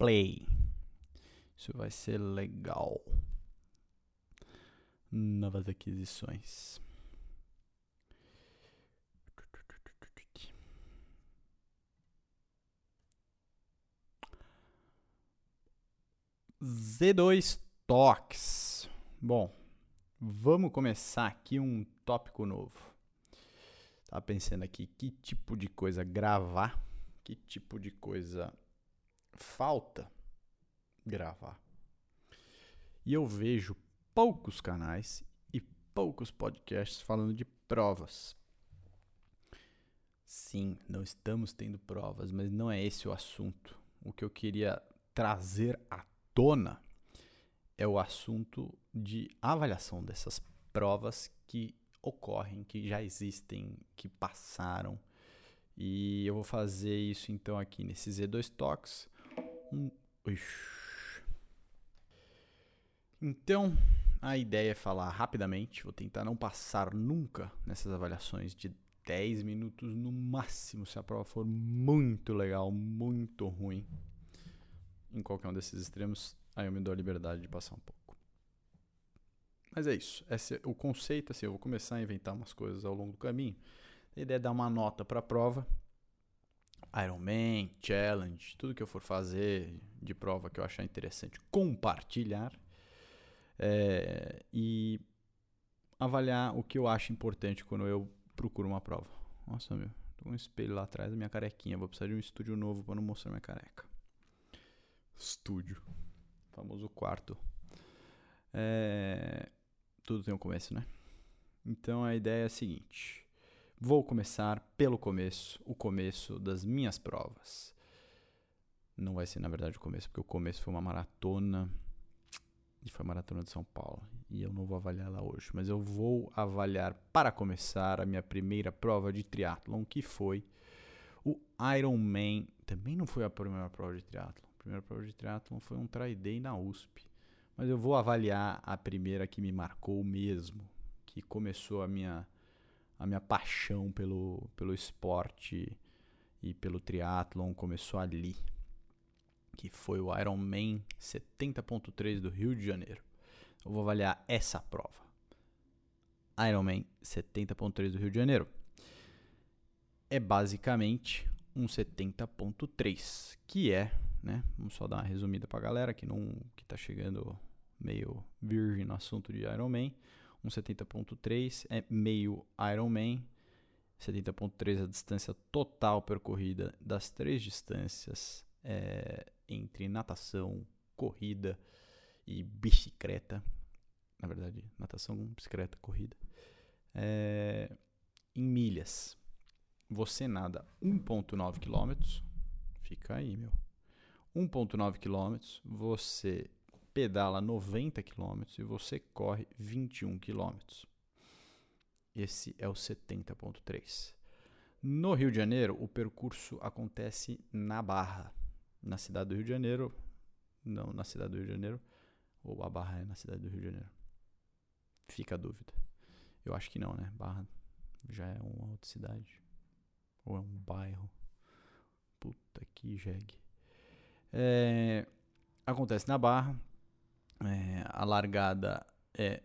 play. Isso vai ser legal. Novas aquisições. Z2 Talks. Bom, vamos começar aqui um tópico novo. Tava pensando aqui que tipo de coisa gravar, que tipo de coisa falta gravar. E eu vejo poucos canais e poucos podcasts falando de provas. Sim, não estamos tendo provas, mas não é esse o assunto. O que eu queria trazer à tona é o assunto de avaliação dessas provas que ocorrem, que já existem, que passaram. E eu vou fazer isso então aqui nesse Z2 Talks. Um... Então, a ideia é falar rapidamente, vou tentar não passar nunca nessas avaliações de 10 minutos no máximo, se a prova for muito legal, muito ruim em qualquer um desses extremos, aí eu me dou a liberdade de passar um pouco. Mas é isso. Esse é o conceito, assim, eu vou começar a inventar umas coisas ao longo do caminho. A ideia é dar uma nota para a prova. Ironman, Challenge, tudo que eu for fazer de prova que eu achar interessante, compartilhar. É, e avaliar o que eu acho importante quando eu procuro uma prova. Nossa, meu, tem um espelho lá atrás da minha carequinha. Vou precisar de um estúdio novo para não mostrar minha careca estúdio. Famoso quarto. É... Tudo tem um começo, né? Então a ideia é a seguinte: vou começar pelo começo, o começo das minhas provas. Não vai ser, na verdade, o começo, porque o começo foi uma maratona. E foi a maratona de São Paulo. E eu não vou avaliar ela hoje. Mas eu vou avaliar, para começar, a minha primeira prova de triatlon, que foi o Ironman. Também não foi a primeira prova de triatlon primeira prova de triatlon foi um try day na USP. Mas eu vou avaliar a primeira que me marcou mesmo, que começou a minha, a minha paixão pelo, pelo esporte e pelo triatlon, começou ali. Que foi o Ironman 70.3 do Rio de Janeiro. Eu vou avaliar essa prova. Ironman 70.3 do Rio de Janeiro. É basicamente um 70.3, que é né? Vamos só dar uma resumida para a galera que não que tá chegando meio virgem no assunto de Ironman. Um 70.3 é meio Ironman. 70.3 é a distância total percorrida das três distâncias é, entre natação, corrida e bicicleta. Na verdade, natação, bicicleta, corrida. É, em milhas, você nada 1.9 km. Fica aí, meu. 1,9 km, você pedala 90 km e você corre 21 km. Esse é o 70.3. No Rio de Janeiro, o percurso acontece na Barra, na cidade do Rio de Janeiro. Não, na cidade do Rio de Janeiro. Ou a Barra é na cidade do Rio de Janeiro. Fica a dúvida. Eu acho que não, né? Barra já é uma outra cidade. Ou é um bairro. Puta que jegue. É, acontece na Barra. É, a largada é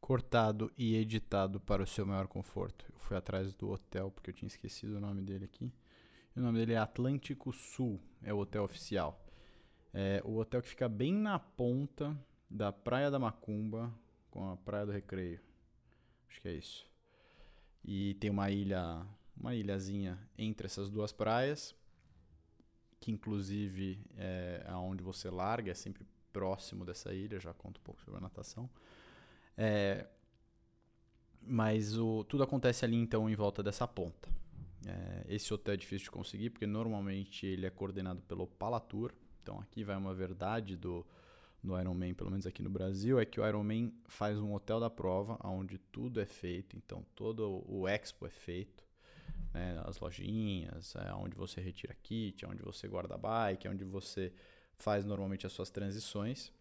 cortado e editado para o seu maior conforto. Eu fui atrás do hotel porque eu tinha esquecido o nome dele aqui. o nome dele é Atlântico Sul, é o hotel oficial. É o hotel que fica bem na ponta da Praia da Macumba com a Praia do Recreio. Acho que é isso. E tem uma ilha uma ilhazinha entre essas duas praias, que inclusive é aonde você larga, é sempre próximo dessa ilha, já conto um pouco sobre a natação. É, mas o, tudo acontece ali então em volta dessa ponta. É, esse hotel é difícil de conseguir porque normalmente ele é coordenado pelo Palatur. Então aqui vai uma verdade do, do Ironman, pelo menos aqui no Brasil, é que o Ironman faz um hotel da prova onde tudo é feito. Então todo o expo é feito né, as lojinhas, é onde você retira kit, é onde você guarda bike, é onde você faz normalmente as suas transições.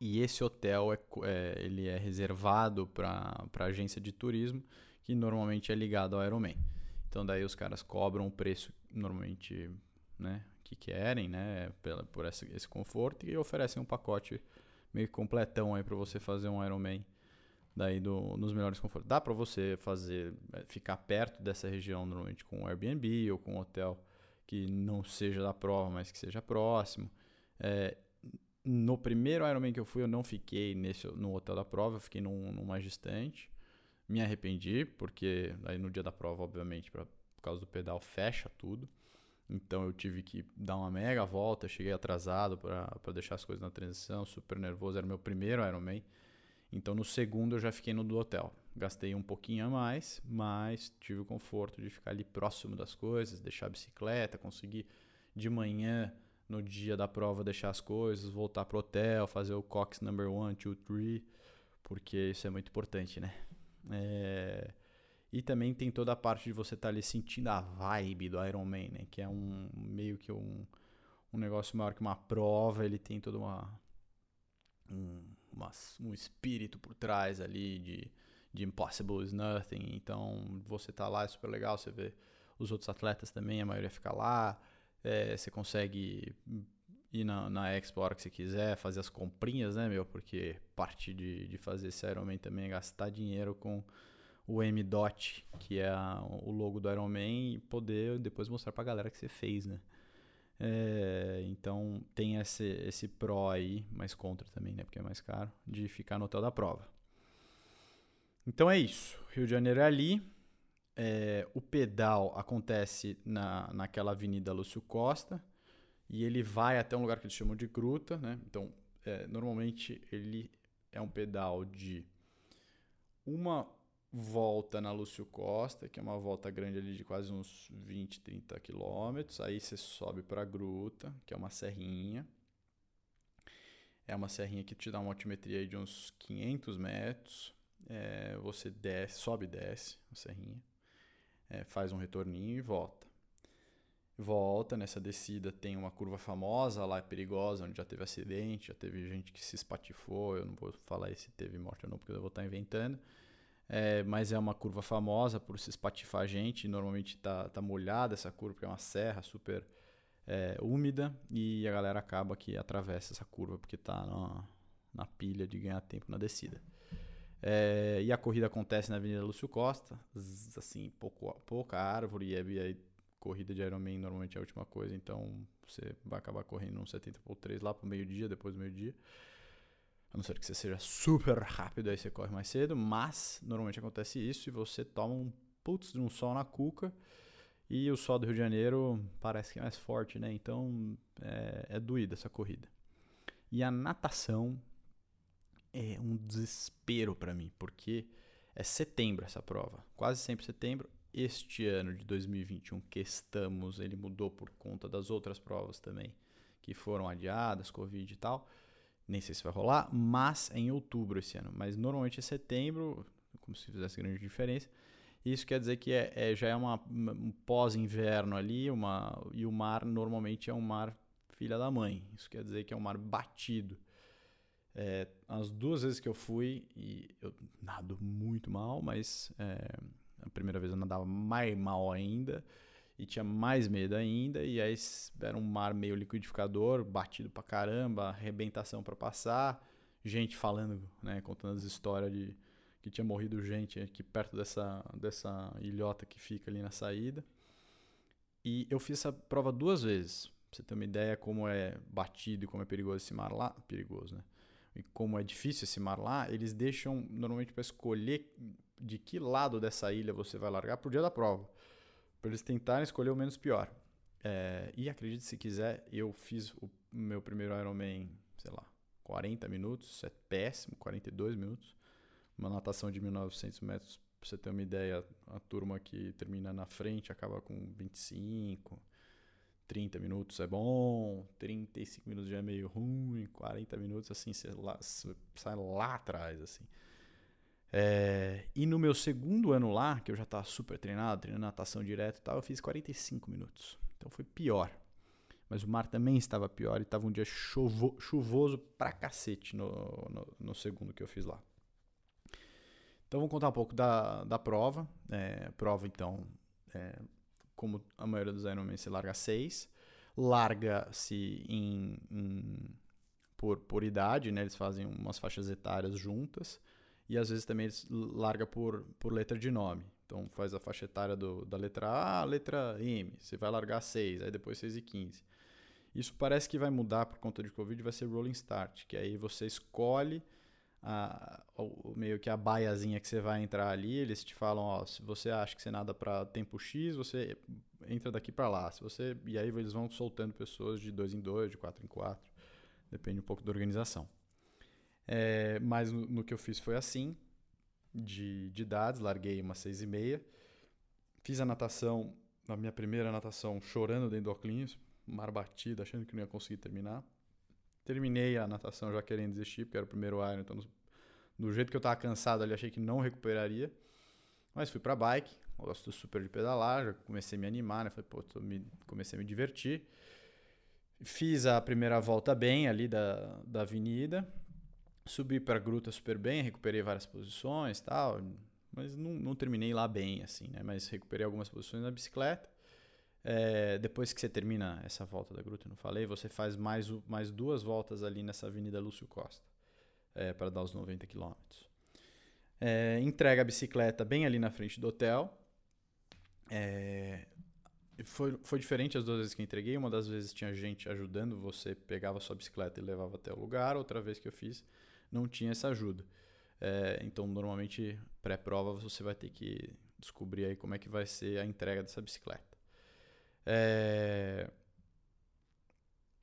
E esse hotel é, é ele é reservado para agência de turismo, que normalmente é ligado ao Ironman. Então daí os caras cobram o preço normalmente, né, que querem, né, pela, por esse, esse conforto e oferecem um pacote meio completão aí para você fazer um Ironman daí do, nos melhores confortos. Dá para você fazer, é, ficar perto dessa região normalmente com um Airbnb ou com um hotel que não seja da prova, mas que seja próximo. É, no primeiro Ironman que eu fui, eu não fiquei nesse, no hotel da prova, eu fiquei num, num mais distante. Me arrependi, porque aí no dia da prova, obviamente, pra, por causa do pedal, fecha tudo. Então eu tive que dar uma mega volta, cheguei atrasado para deixar as coisas na transição, super nervoso, era meu primeiro Ironman. Então no segundo eu já fiquei no do hotel. Gastei um pouquinho a mais, mas tive o conforto de ficar ali próximo das coisas, deixar a bicicleta, conseguir de manhã, no dia da prova, deixar as coisas, voltar pro hotel, fazer o Cox number one, two, three, porque isso é muito importante, né? É... E também tem toda a parte de você estar tá ali sentindo a vibe do Iron Man, né? Que é um meio que um, um negócio maior que uma prova, ele tem toda uma um, uma, um espírito por trás ali de, de Impossible is Nothing. Então você tá lá, é super legal, você vê os outros atletas também, a maioria fica lá, é, você consegue ir na, na Expo a hora que você quiser, fazer as comprinhas, né, meu? Porque parte de, de fazer esse Ironman também é gastar dinheiro com o M-Dot, que é a, o logo do Iron Man, e poder depois mostrar pra galera que você fez, né? É, então tem esse, esse pró aí, mas contra também, né? Porque é mais caro, de ficar no hotel da prova. Então é isso. Rio de Janeiro é ali. É, o pedal acontece na, naquela avenida Lúcio Costa. E ele vai até um lugar que eles chamam de gruta, né? Então, é, normalmente ele é um pedal de uma volta na Lúcio Costa, que é uma volta grande ali de quase uns 20, 30 quilômetros. Aí você sobe para a Gruta, que é uma serrinha. É uma serrinha que te dá uma altimetria de uns 500 metros. É, você desce, sobe e desce a serrinha. É, faz um retorninho e volta. Volta, nessa descida tem uma curva famosa, lá é perigosa, onde já teve acidente, já teve gente que se espatifou. Eu não vou falar se teve morte ou não, porque eu vou estar inventando é, mas é uma curva famosa por se espatifar a gente. Normalmente tá, tá molhada essa curva, porque é uma serra super é, úmida e a galera acaba que atravessa essa curva porque tá na, na pilha de ganhar tempo na descida. É, e a corrida acontece na Avenida Lúcio Costa, assim, pouco, pouca árvore, e aí, corrida de Ironman normalmente é a última coisa, então você vai acabar correndo um 70 por 3 lá pro meio-dia, depois do meio-dia. A não ser que você seja super rápido, aí você corre mais cedo. Mas normalmente acontece isso e você toma um putz de um sol na cuca. E o sol do Rio de Janeiro parece que é mais forte, né? Então é, é doída essa corrida. E a natação é um desespero para mim, porque é setembro essa prova, quase sempre setembro. Este ano de 2021 que estamos, ele mudou por conta das outras provas também, que foram adiadas, Covid e tal. Nem sei se vai rolar, mas é em outubro esse ano. Mas normalmente é setembro, como se fizesse grande diferença. Isso quer dizer que é, é já é uma, um pós-inverno ali, uma, e o mar normalmente é um mar filha da mãe. Isso quer dizer que é um mar batido. É, as duas vezes que eu fui, e eu nado muito mal, mas é, a primeira vez eu nadava mais mal ainda e tinha mais medo ainda. E aí era um mar meio liquidificador, batido pra caramba, arrebentação para passar, gente falando, né, contando as histórias de que tinha morrido gente aqui perto dessa, dessa ilhota que fica ali na saída. E eu fiz essa prova duas vezes, pra você ter uma ideia como é batido e como é perigoso esse mar lá. Perigoso, né? E como é difícil esse mar lá, eles deixam normalmente para escolher de que lado dessa ilha você vai largar pro dia da prova para eles tentarem escolher o menos pior. É, e acredite se quiser, eu fiz o meu primeiro Ironman, sei lá, 40 minutos, é péssimo, 42 minutos. Uma natação de 1900 metros, para você ter uma ideia, a turma que termina na frente acaba com 25, 30 minutos é bom, 35 minutos já é meio ruim, 40 minutos assim, você sai lá atrás, assim. É, e no meu segundo ano lá, que eu já estava super treinado, treinando natação direto e tal, eu fiz 45 minutos. Então foi pior. Mas o mar também estava pior e estava um dia chuvo, chuvoso pra cacete no, no, no, segundo que eu fiz lá. Então vamos contar um pouco da, da prova. É, prova, então, é, como a maioria dos Ironman, você larga seis. Larga-se em, em, por, por idade, né? Eles fazem umas faixas etárias juntas. E às vezes também eles larga por, por letra de nome. Então faz a faixa etária do, da letra A, letra M. Você vai largar 6, aí depois 6 e 15. Isso parece que vai mudar por conta de Covid, vai ser rolling start, que aí você escolhe a, o, meio que a baiazinha que você vai entrar ali, eles te falam, ó, se você acha que você nada para tempo X, você entra daqui para lá. Se você e aí eles vão soltando pessoas de dois em dois, de quatro em quatro, depende um pouco da organização. É, mas no, no, que eu fiz foi assim, de, de larguei umas seis e meia, fiz a natação, a minha primeira natação, chorando dentro do óculos, mar batido, achando que não ia conseguir terminar. Terminei a natação já querendo desistir, porque era o primeiro Iron, então do jeito que eu tava cansado ali, achei que não recuperaria. Mas fui pra bike, gosto super de pedalar, já comecei a me animar, né? Falei, pô, me... comecei a me divertir. Fiz a primeira volta bem ali da, da avenida, subi pra gruta super bem, recuperei várias posições tal, mas não, não terminei lá bem, assim, né? Mas recuperei algumas posições na bicicleta. É, depois que você termina essa volta da gruta, eu não falei, você faz mais, mais duas voltas ali nessa Avenida Lúcio Costa, é, para dar os 90 quilômetros. É, entrega a bicicleta bem ali na frente do hotel. É, foi, foi diferente as duas vezes que entreguei. Uma das vezes tinha gente ajudando, você pegava a sua bicicleta e levava até o lugar. Outra vez que eu fiz, não tinha essa ajuda. É, então, normalmente, pré-prova, você vai ter que descobrir aí como é que vai ser a entrega dessa bicicleta. É...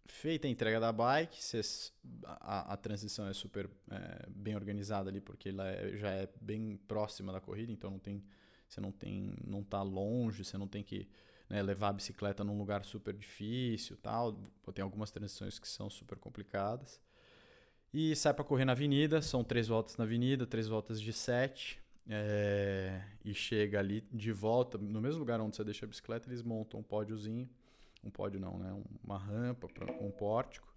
Feita a entrega da bike, a, a, transição é super é, bem organizada ali, porque ela é, já é bem próxima da corrida, então não tem, você não tem, não tá longe, você não tem que né, levar a bicicleta num lugar super difícil, tal. Tem algumas transições que são super complicadas. E sai para correr na avenida, são três voltas na avenida, três voltas de sete. É, e chega ali de volta, no mesmo lugar onde você deixa a bicicleta, eles montam um pódiozinho. Um pódio não, né? Uma rampa com um pórtico.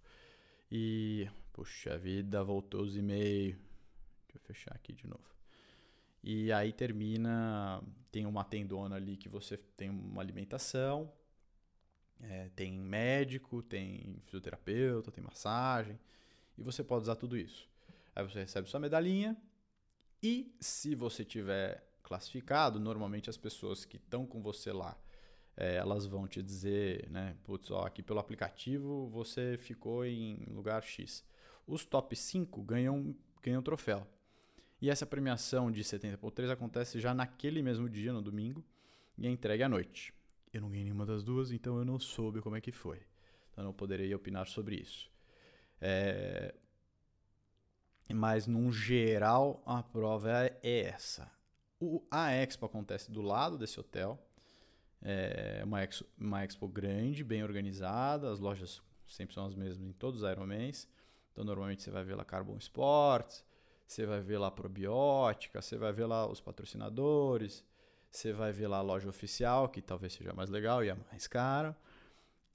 E, puxa vida, voltou os e-mails. Deixa eu fechar aqui de novo. E aí termina, tem uma tendona ali que você tem uma alimentação, é, tem médico, tem fisioterapeuta, tem massagem, e você pode usar tudo isso. Aí você recebe sua medalhinha, e se você tiver classificado, normalmente as pessoas que estão com você lá, é, elas vão te dizer, né, putz, ó, aqui pelo aplicativo você ficou em lugar X. Os top 5 ganham, ganham troféu. E essa premiação de 70.3 acontece já naquele mesmo dia, no domingo, e é entregue à noite. Eu não ganhei nenhuma das duas, então eu não soube como é que foi. Então não poderei opinar sobre isso. É, mas, num geral, a prova é essa. O, a Expo acontece do lado desse hotel. É uma expo, uma expo grande, bem organizada. As lojas sempre são as mesmas em todos os Ironmans. Então, normalmente você vai ver lá Carbon Sports, você vai ver lá Probiótica, você vai ver lá os patrocinadores, você vai ver lá a loja oficial, que talvez seja mais legal e é mais cara.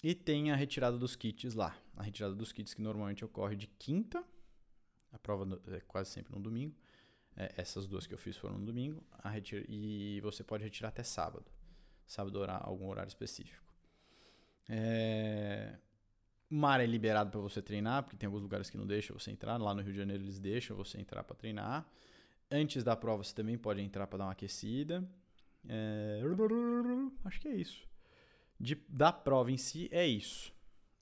E tem a retirada dos kits lá. A retirada dos kits que normalmente ocorre de quinta a prova é quase sempre no domingo. É, essas duas que eu fiz foram no domingo. Retira, e você pode retirar até sábado. Sábado, horário, algum horário específico. É, mar é liberado para você treinar, porque tem alguns lugares que não deixam você entrar. Lá no Rio de Janeiro eles deixam você entrar para treinar. Antes da prova você também pode entrar para dar uma aquecida. É, acho que é isso. De, da prova em si é isso.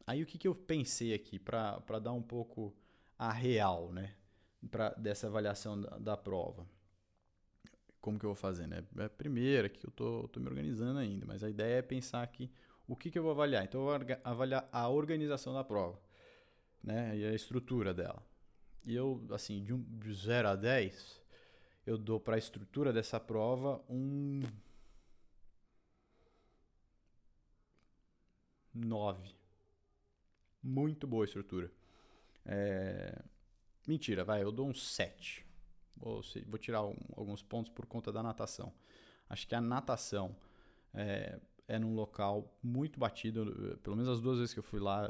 Aí o que, que eu pensei aqui para dar um pouco a real, né? Pra, dessa avaliação da, da, prova. Como que eu vou fazer, né? É a primeira que eu tô, tô me organizando ainda, mas a ideia é pensar aqui o que, que eu vou avaliar. Então, eu vou avaliar a organização da prova, né? E a estrutura dela. E eu, assim, de, um, de 0 a 10, eu dou para a estrutura dessa prova um 9. Muito boa estrutura. É... Mentira, vai, eu dou um 7. Vou, vou tirar um, alguns pontos por conta da natação. Acho que a natação é, é num local muito batido. Pelo menos as duas vezes que eu fui lá,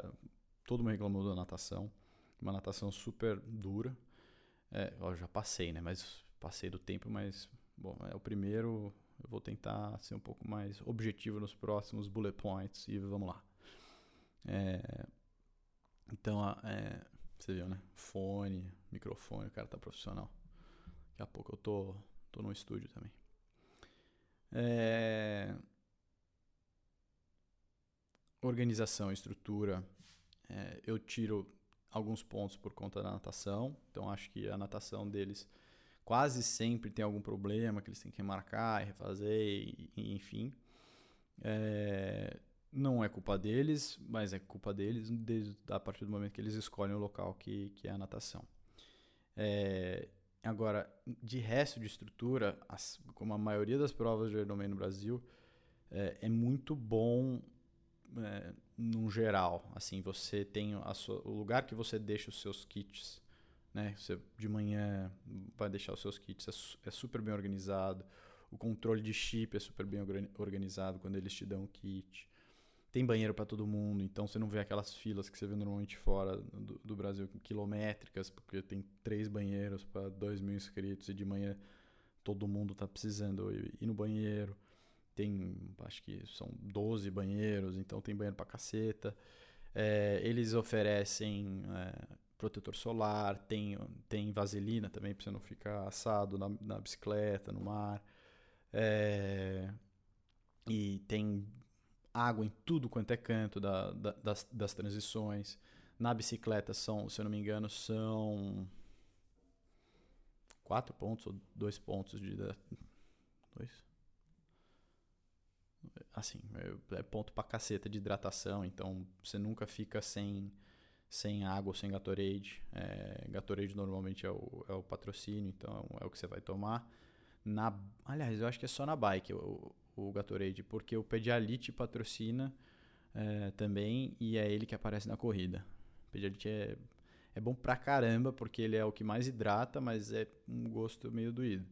todo mundo reclamou da natação. Uma natação super dura. É, eu já passei, né? Mas passei do tempo, mas bom, é o primeiro. Eu vou tentar ser um pouco mais objetivo nos próximos bullet points e vamos lá. É, então, é, você viu, né? Fone, microfone, o cara tá profissional. Daqui a pouco eu tô, tô no estúdio também. É, organização, estrutura. É, eu tiro alguns pontos por conta da natação. Então, acho que a natação deles quase sempre tem algum problema que eles têm que remarcar e refazer, e, e, enfim. É, não é culpa deles, mas é culpa deles desde a partir do momento que eles escolhem o local que, que é a natação. É, agora, de resto de estrutura, as, como a maioria das provas de Ironman no Brasil, é, é muito bom é, num geral. Assim, você tem sua, o lugar que você deixa os seus kits né? Você de manhã vai deixar os seus kits, é, é super bem organizado. O controle de chip é super bem organizado quando eles te dão o kit. Tem banheiro para todo mundo, então você não vê aquelas filas que você vê normalmente fora do, do Brasil, quilométricas, porque tem três banheiros para dois mil inscritos e de manhã todo mundo está precisando ir no banheiro. Tem, acho que são 12 banheiros, então tem banheiro para caceta. É, eles oferecem é, protetor solar, tem, tem vaselina também para você não ficar assado na, na bicicleta, no mar. É, e tem água em tudo quanto é canto da, da, das, das transições. Na bicicleta são, se eu não me engano, são quatro pontos ou dois pontos de. Dois? Assim, é, é ponto pra caceta de hidratação, então você nunca fica sem sem água ou sem Gatorade. É, Gatorade normalmente é o, é o patrocínio, então é o que você vai tomar. Na, aliás, eu acho que é só na bike o Gatorade, porque o Pedialite patrocina é, também e é ele que aparece na corrida. O Pedialite é, é bom pra caramba, porque ele é o que mais hidrata, mas é um gosto meio doído.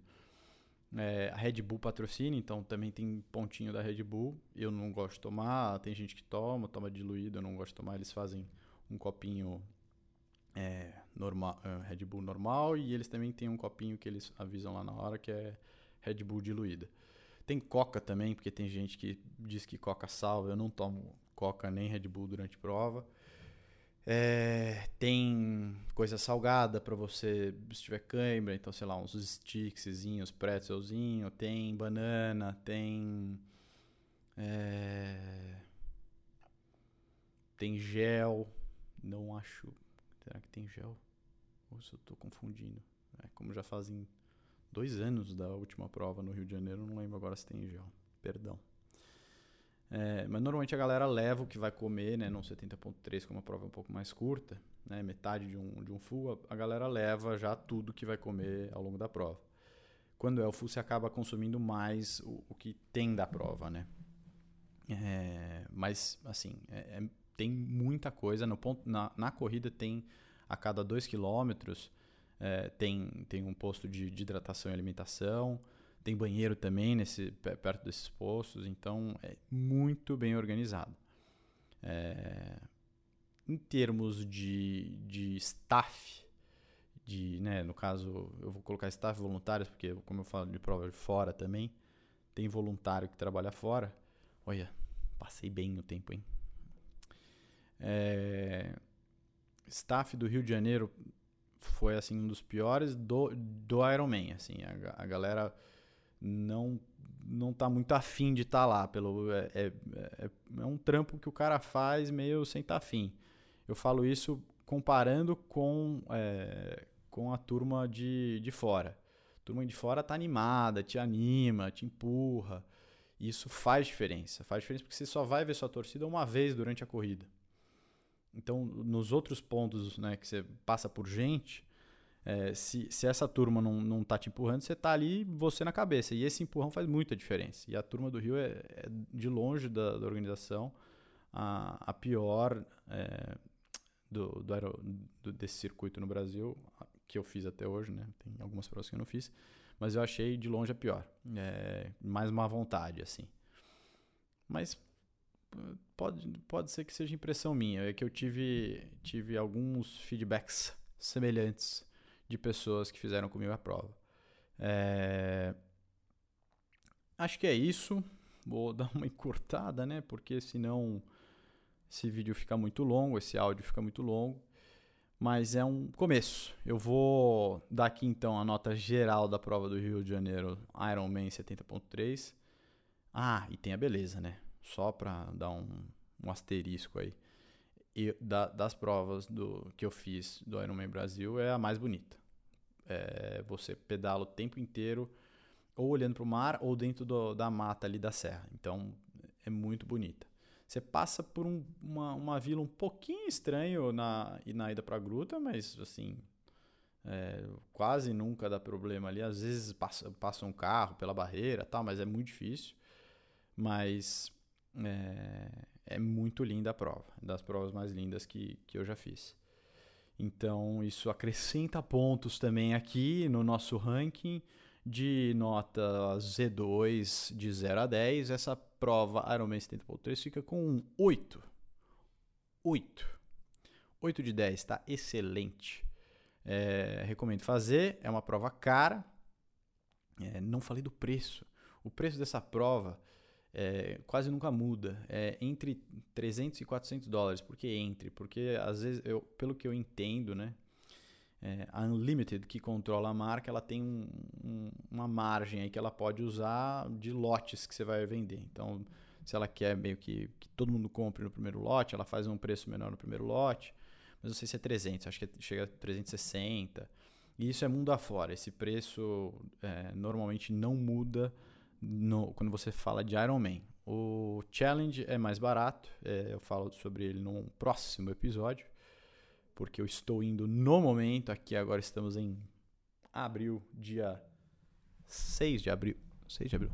É, a Red Bull patrocina, então também tem pontinho da Red Bull. Eu não gosto de tomar, tem gente que toma, toma diluído, eu não gosto de tomar. Eles fazem um copinho é, normal, é, Red Bull normal e eles também têm um copinho que eles avisam lá na hora que é Red Bull diluída. Tem Coca também, porque tem gente que diz que Coca salva. Eu não tomo Coca nem Red Bull durante prova. É, tem coisa salgada para você se tiver cãibra, então sei lá, uns stickzinhos, pretzelzinho, tem banana, tem é, tem gel, não acho. Será que tem gel? Ou se eu estou confundindo? É, como já fazem dois anos da última prova no Rio de Janeiro, não lembro agora se tem gel. Perdão. É, mas normalmente a galera leva o que vai comer, né? No 70.3, como a prova é um pouco mais curta, né? Metade de um, de um full, a galera leva já tudo que vai comer ao longo da prova. Quando é o full, você acaba consumindo mais o, o que tem da prova, né? É, mas, assim, é, é tem muita coisa. No ponto, na, na corrida tem a cada dois quilômetros é, tem, tem um posto de, de, hidratação e alimentação. Tem banheiro também nesse, perto desses postos. Então é muito bem organizado. É, em termos de, de staff, de, né, no caso, eu vou colocar staff voluntários, porque, como eu falo de prova de fora também, tem voluntário que trabalha fora. Olha, passei bem o tempo, hein? É, staff do Rio de Janeiro foi assim um dos piores do, do Ironman. Assim, a, a galera não não tá muito afim de estar tá lá. Pelo, é, é, é, é, um trampo que o cara faz meio sem estar tá afim. Eu falo isso comparando com, é, com a turma de, de fora. A turma de fora tá animada, te anima, te empurra. Isso faz diferença. Faz diferença porque você só vai ver sua torcida uma vez durante a corrida. Então, nos outros pontos né, que você passa por gente, é, se, se essa turma não, não tá te empurrando, você tá ali, você na cabeça. E esse empurrão faz muita diferença. E a turma do Rio é, é de longe da, da, organização a, a pior é, do, do, do, desse circuito no Brasil, que eu fiz até hoje, né? Tem algumas provas que eu não fiz. Mas eu achei de longe a pior. É, mais má vontade, assim. Mas pode, pode ser que seja impressão minha, é que eu tive, tive alguns feedbacks semelhantes de pessoas que fizeram comigo a prova. É... acho que é isso. Vou dar uma encurtada, né? Porque senão esse vídeo fica muito longo, esse áudio fica muito longo. Mas é um começo. Eu vou dar aqui então a nota geral da prova do Rio de Janeiro Ironman 70.3. Ah, e tem a beleza, né? Só para dar um, um asterisco aí. E da, das provas do que eu fiz do Ironman Brasil é a mais bonita. É, você pedala o tempo inteiro ou olhando para o mar ou dentro do, da mata ali da serra. Então é muito bonita. Você passa por um, uma, uma vila um pouquinho estranho na, na ida para a gruta, mas assim, é, quase nunca dá problema ali. Às vezes passa, passa um carro pela barreira, tal, mas é muito difícil. Mas é, é muito linda a prova, das provas mais lindas que, que eu já fiz. Então isso acrescenta pontos também aqui no nosso ranking de nota Z2 de 0 a 10. Essa prova Ironman 70.3 fica com um 8. 8. 8 de 10, tá excelente. É, recomendo fazer, é uma prova cara. É, não falei do preço. O preço dessa prova é, quase nunca muda. É entre 300 e 400 dólares. Por que entre? Porque às vezes, eu, pelo que eu entendo, né? É, a Unlimited, que controla a marca, ela tem um, um, uma margem aí que ela pode usar de lotes que você vai vender. Então, se ela quer meio que, que todo mundo compre no primeiro lote, ela faz um preço menor no primeiro lote. Mas não sei se é 300, acho que chega a 360. E isso é mundo afora. Esse preço é, normalmente não muda no, quando você fala de Iron Man. O Challenge é mais barato, é, eu falo sobre ele num próximo episódio porque eu estou indo no momento, aqui agora estamos em abril, dia 6 de abril. 6 de abril.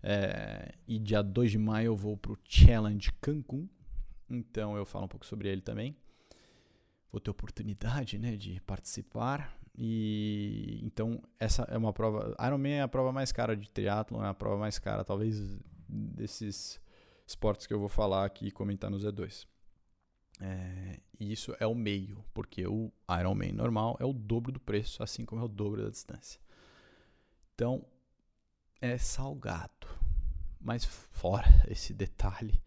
É, e dia 2 de maio eu vou para o Challenge Cancun. Então eu falo um pouco sobre ele também. Vou ter oportunidade né, de participar. E então essa é uma prova. Ironman é a prova mais cara de triatlon, é a prova mais cara, talvez, desses esportes que eu vou falar aqui e comentar no Z2. É, e isso é o meio, porque o Ironman normal é o dobro do preço, assim como é o dobro da distância. Então, é salgado. Mas fora esse detalhe,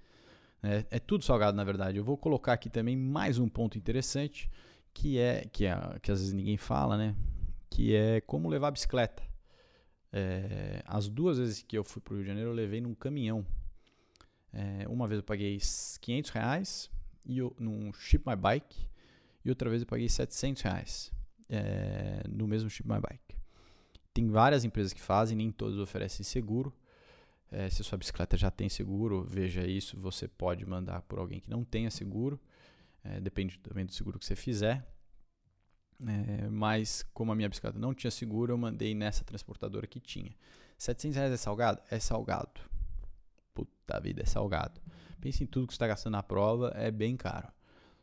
né, é tudo salgado na verdade. Eu vou colocar aqui também mais um ponto interessante, que é que, é, que às vezes ninguém fala, né? Que é como levar a bicicleta. É, as duas vezes que eu fui para o Rio de Janeiro, eu levei num caminhão. É, uma vez eu paguei 500 reais e eu, num Ship My Bike e outra vez eu paguei 700 reais é, no mesmo Ship My Bike. Tem várias empresas que fazem, nem todas oferecem seguro. É, se sua bicicleta já tem seguro, veja isso. Você pode mandar por alguém que não tenha seguro. É, depende também do seguro que você fizer. É, mas como a minha bicicleta não tinha seguro, eu mandei nessa transportadora que tinha. 700 reais é salgado? É salgado. Puta vida, é salgado. Pense em tudo que você está gastando na prova, é bem caro.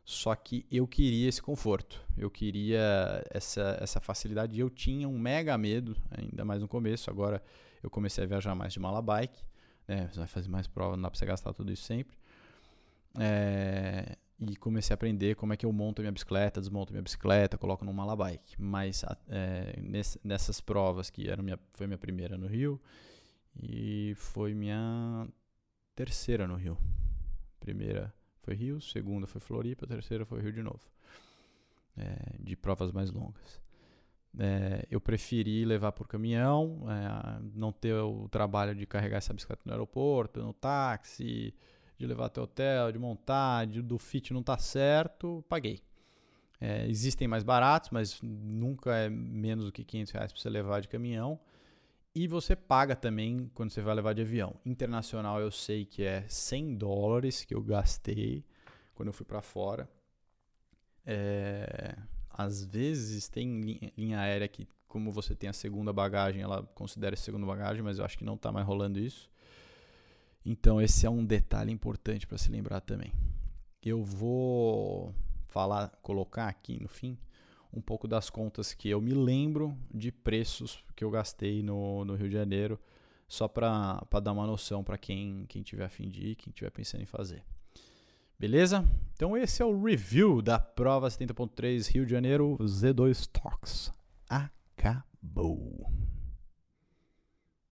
Só que eu queria esse conforto, eu queria essa, essa facilidade. Eu tinha um mega medo, ainda mais no começo. Agora eu comecei a viajar mais de mala bike, né? Você vai fazer mais prova, não dá para você gastar tudo isso sempre. É, e comecei a aprender como é que eu monto a minha bicicleta, desmonto a minha bicicleta, coloco numa mala bike. Mas é, nessas provas, que era minha, foi minha primeira no Rio e foi minha terceira no Rio. Primeira foi Rio, segunda foi Floripa, terceira foi Rio de novo. É, de provas mais longas. É, eu preferi levar por caminhão, é, não ter o trabalho de carregar essa bicicleta no aeroporto, no táxi, de levar até o hotel, de montar, de, do fit não tá certo, paguei. É, existem mais baratos, mas nunca é menos do que 500 reais para você levar de caminhão. E você paga também quando você vai levar de avião. Internacional eu sei que é 100 dólares que eu gastei quando eu fui para fora. É, às vezes tem linha, aérea que, como você tem a segunda bagagem, ela considera a segunda bagagem, mas eu acho que não está mais rolando isso. Então esse é um detalhe importante para se lembrar também. Eu vou falar, colocar aqui no fim um pouco das contas que eu me lembro de preços que eu gastei no, no Rio de Janeiro, só para dar uma noção para quem, quem tiver a fim de ir, quem tiver pensando em fazer. Beleza? Então esse é o review da prova 70.3 Rio de Janeiro Z2 Talks. Acabou.